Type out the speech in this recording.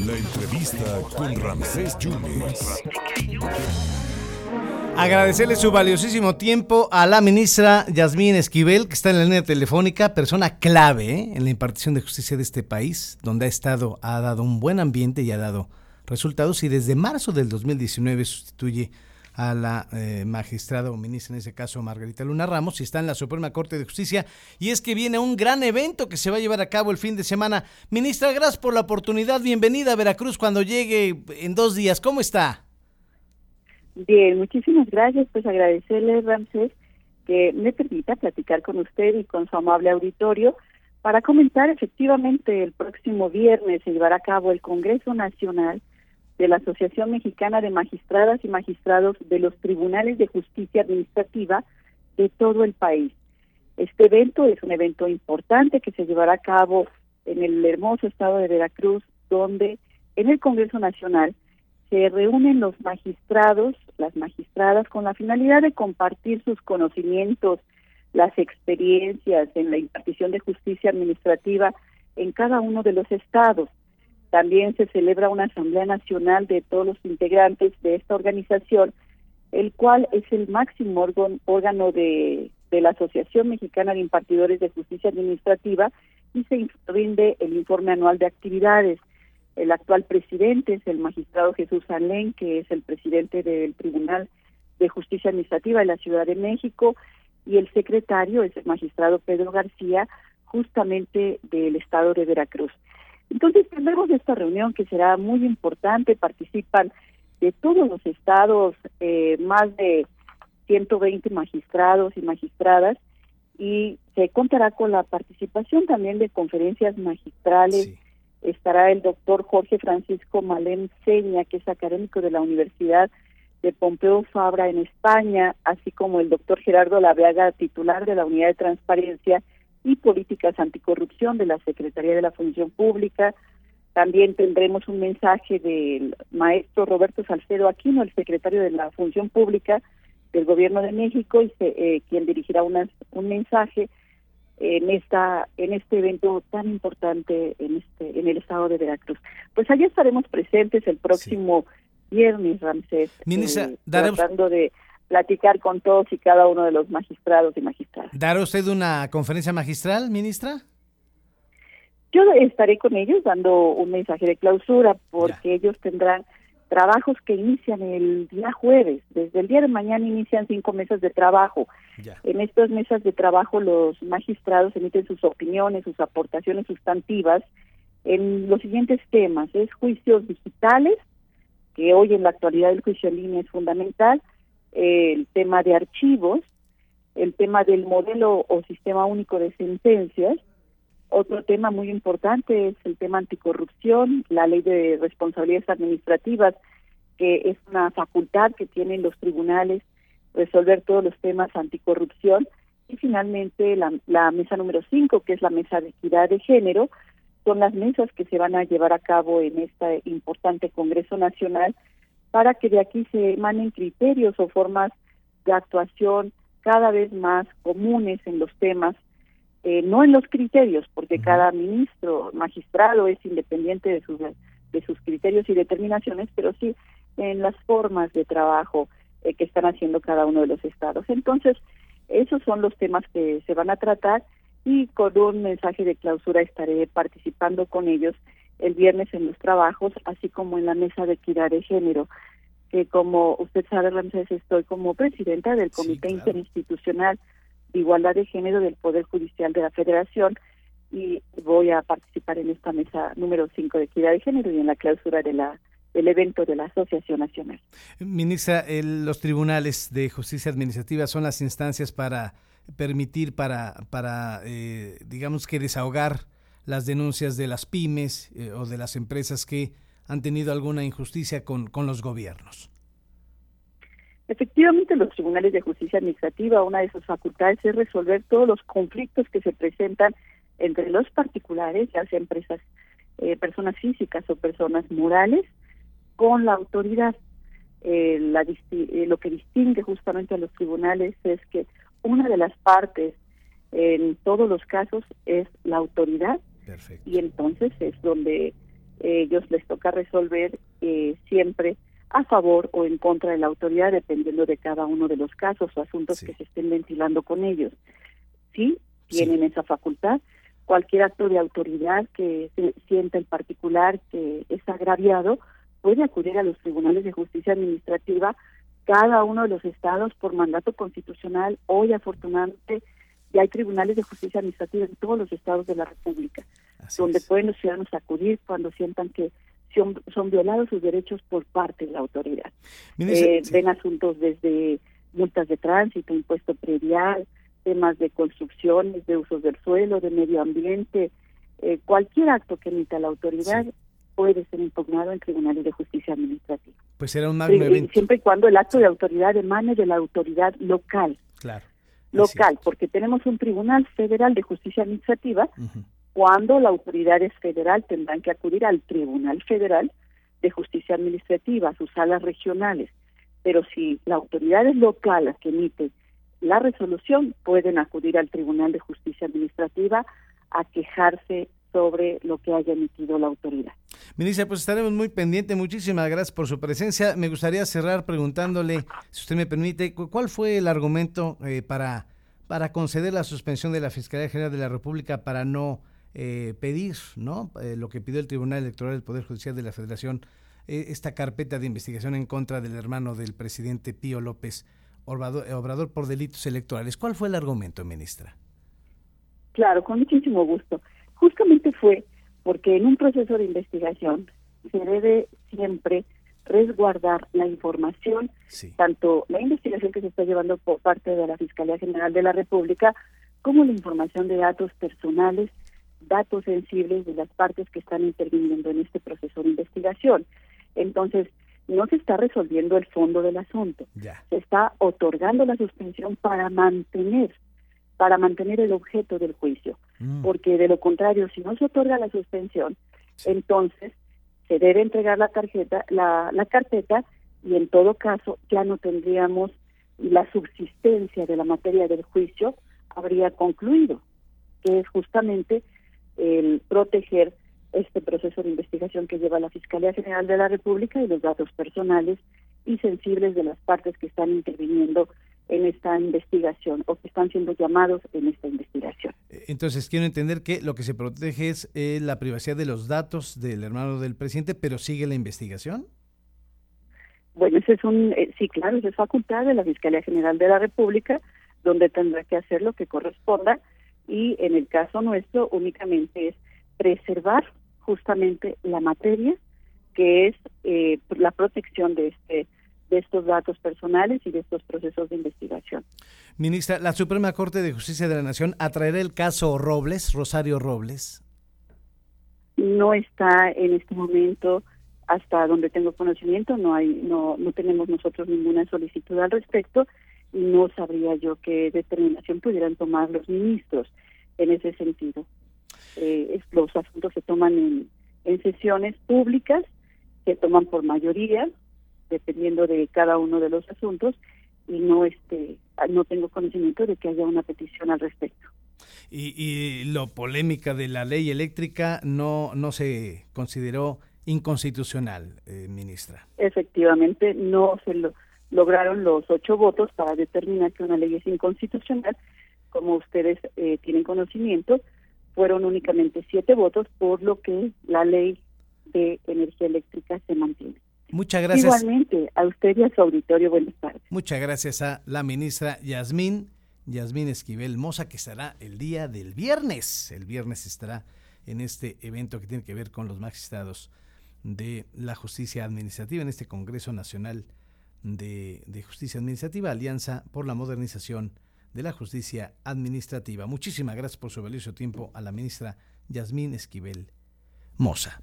La entrevista con Ramsés Yunes. Agradecerle su valiosísimo tiempo a la ministra Yasmín Esquivel, que está en la línea telefónica, persona clave ¿eh? en la impartición de justicia de este país, donde ha estado, ha dado un buen ambiente y ha dado resultados y desde marzo del 2019 sustituye a la eh, magistrada o ministra, en ese caso Margarita Luna Ramos, y está en la Suprema Corte de Justicia. Y es que viene un gran evento que se va a llevar a cabo el fin de semana. Ministra, gracias por la oportunidad. Bienvenida a Veracruz cuando llegue en dos días. ¿Cómo está? Bien, muchísimas gracias. Pues agradecerle, Ramsés, que me permita platicar con usted y con su amable auditorio para comentar efectivamente el próximo viernes se llevará a cabo el Congreso Nacional de la Asociación Mexicana de Magistradas y Magistrados de los Tribunales de Justicia Administrativa de todo el país. Este evento es un evento importante que se llevará a cabo en el hermoso estado de Veracruz, donde en el Congreso Nacional se reúnen los magistrados, las magistradas, con la finalidad de compartir sus conocimientos, las experiencias en la impartición de justicia administrativa en cada uno de los estados. También se celebra una Asamblea Nacional de todos los integrantes de esta organización, el cual es el máximo órgano de, la Asociación Mexicana de Impartidores de Justicia Administrativa y se rinde el informe anual de actividades. El actual presidente es el magistrado Jesús Alén, que es el presidente del Tribunal de Justicia Administrativa de la Ciudad de México, y el secretario es el magistrado Pedro García, justamente del estado de Veracruz. Entonces tendremos esta reunión que será muy importante, participan de todos los estados eh, más de 120 magistrados y magistradas y se contará con la participación también de conferencias magistrales. Estará el doctor Jorge Francisco Malén Seña, que es académico de la Universidad de Pompeo Fabra en España, así como el doctor Gerardo Laveaga, titular de la Unidad de Transparencia y Políticas Anticorrupción de la Secretaría de la Función Pública. También tendremos un mensaje del maestro Roberto Salcedo Aquino, el secretario de la Función Pública del Gobierno de México, y eh, quien dirigirá un mensaje en esta en este evento tan importante en este en el estado de Veracruz. Pues allá estaremos presentes el próximo viernes, Ramsés, Ministra, eh, tratando de platicar con todos y cada uno de los magistrados y magistradas. ¿Dará usted una conferencia magistral, ministra? Yo estaré con ellos dando un mensaje de clausura porque ellos tendrán trabajos que inician el día jueves. Desde el día de mañana inician cinco mesas de trabajo. En estas mesas de trabajo los magistrados emiten sus opiniones, sus aportaciones sustantivas en los siguientes temas. Es juicios digitales, que hoy en la actualidad el juicio en línea es fundamental, el tema de archivos, el tema del modelo o sistema único de sentencias. Otro tema muy importante es el tema anticorrupción, la ley de responsabilidades administrativas, que es una facultad que tienen los tribunales resolver todos los temas anticorrupción. Y finalmente la, mesa número 5, que es la mesa de equidad de género, son las mesas que se van a llevar a cabo en este importante Congreso Nacional para que de aquí se emanen criterios o formas de actuación cada vez más comunes en los temas, eh, no en los criterios, porque cada ministro, magistrado es independiente de sus, de sus criterios y determinaciones, pero sí en las formas de trabajo eh, que están haciendo cada uno de los estados. Entonces, esos son los temas que se van a tratar y con un mensaje de clausura estaré participando con ellos el viernes en los trabajos, así como en la mesa de equidad de género, que como usted sabe, Ramsés, estoy como presidenta del Comité Interinstitucional de Igualdad de Género del Poder Judicial de la Federación y voy a participar en esta mesa número 5 de equidad de género y en la clausura de la del evento de la Asociación Nacional. Ministra, los tribunales de justicia administrativa son las instancias para permitir, para, para eh, digamos que desahogar las denuncias de las pymes eh, o de las empresas que han tenido alguna injusticia con, con los gobiernos. Efectivamente, los tribunales de justicia administrativa, una de sus facultades es resolver todos los conflictos que se presentan entre los particulares, ya sea empresas, eh, personas físicas o personas morales, con la autoridad. Eh, la, eh, lo que distingue justamente a los tribunales es que una de las partes en todos los casos es la autoridad Y entonces es donde ellos les toca resolver eh, siempre a favor o en contra de la autoridad, dependiendo de cada uno de los casos o asuntos que se estén ventilando con ellos. Sí, tienen esa facultad. Cualquier acto de autoridad que se sienta en particular que es agraviado puede acudir a los tribunales de justicia administrativa, cada uno de los estados por mandato constitucional. Hoy, afortunadamente, ya hay tribunales de justicia administrativa en todos los estados de la República, donde pueden los ciudadanos acudir cuando sientan que son, violados sus derechos por parte de la autoridad. Eh, ven asuntos desde multas de tránsito, impuesto predial, temas de construcciones, de usos del suelo, de medio ambiente, eh, cualquier acto que emita la autoridad puede ser impugnado en tribunales de justicia administrativa. Pues será un magno evento. Siempre y cuando el acto de autoridad emane de la autoridad local. Claro. Local, porque tenemos un tribunal federal de justicia administrativa. Cuando la autoridad es federal, tendrán que acudir al Tribunal Federal de Justicia Administrativa, a sus salas regionales. Pero si la autoridad es local la que emite la resolución, pueden acudir al Tribunal de Justicia Administrativa a quejarse sobre lo que haya emitido la autoridad. Ministra, pues estaremos muy pendientes. Muchísimas gracias por su presencia. Me gustaría cerrar preguntándole, si usted me permite, ¿cuál fue el argumento eh, para, para conceder la suspensión de la Fiscalía General de la República para no eh, pedir, ¿no? Eh, lo que pidió el Tribunal Electoral del Poder Judicial de la Federación, esta carpeta de investigación en contra del hermano del presidente Pío López Obrador, Obrador por delitos electorales? ¿Cuál fue el argumento, ministra? Claro, con muchísimo gusto justamente fue porque en un proceso de investigación se debe siempre resguardar la información, tanto la investigación que se está llevando por parte de la Fiscalía General de la República, como la información de datos personales, datos sensibles de las partes que están interviniendo en este proceso de investigación. Entonces, no se está resolviendo el fondo del asunto, se está otorgando la suspensión para mantener para mantener el objeto del juicio, mm. porque de lo contrario, si no se otorga la suspensión, entonces se debe entregar la tarjeta, la, la carpeta y en todo caso ya no tendríamos la subsistencia de la materia del juicio habría concluido, que es justamente el proteger este proceso de investigación que lleva la Fiscalía General de la República y los datos personales y sensibles de las partes que están interviniendo en esta investigación o que están siendo llamados en esta investigación. Entonces, quiero entender que lo que se protege es eh, la privacidad de los datos del hermano del presidente, pero sigue la investigación. Bueno, ese es un, eh, sí, claro, esa es facultad de la Fiscalía General de la República, donde tendrá que hacer lo que corresponda y en el caso nuestro únicamente es preservar justamente la materia que es eh, la protección de este de estos datos personales y de estos procesos de investigación. Ministra, ¿la Suprema Corte de Justicia de la Nación atraerá el caso Robles, Rosario Robles? No está en este momento, hasta donde tengo conocimiento, no hay, no, no tenemos nosotros ninguna solicitud al respecto y no sabría yo qué determinación pudieran tomar los ministros en ese sentido. Eh, los asuntos se toman en, en sesiones públicas, se toman por mayoría, dependiendo de cada uno de los asuntos y no este no tengo conocimiento de que haya una petición al respecto. Y, y lo polémica de la ley eléctrica no no se consideró inconstitucional, eh, ministra. Efectivamente, no se lo, lograron los ocho votos para determinar que una ley es inconstitucional. Como ustedes eh, tienen conocimiento, fueron únicamente siete votos, por lo que la ley de energía eléctrica se mantiene. Muchas gracias. Igualmente, a usted y a su auditorio, buenas tardes. Muchas gracias a la ministra Yasmín, Yasmín Esquivel Moza, que estará el día del viernes. El viernes estará en este evento que tiene que ver con los magistrados de la justicia administrativa en este Congreso Nacional de, de Justicia Administrativa, Alianza por la Modernización de la Justicia Administrativa. Muchísimas gracias por su valioso tiempo a la ministra Yasmín Esquivel Moza.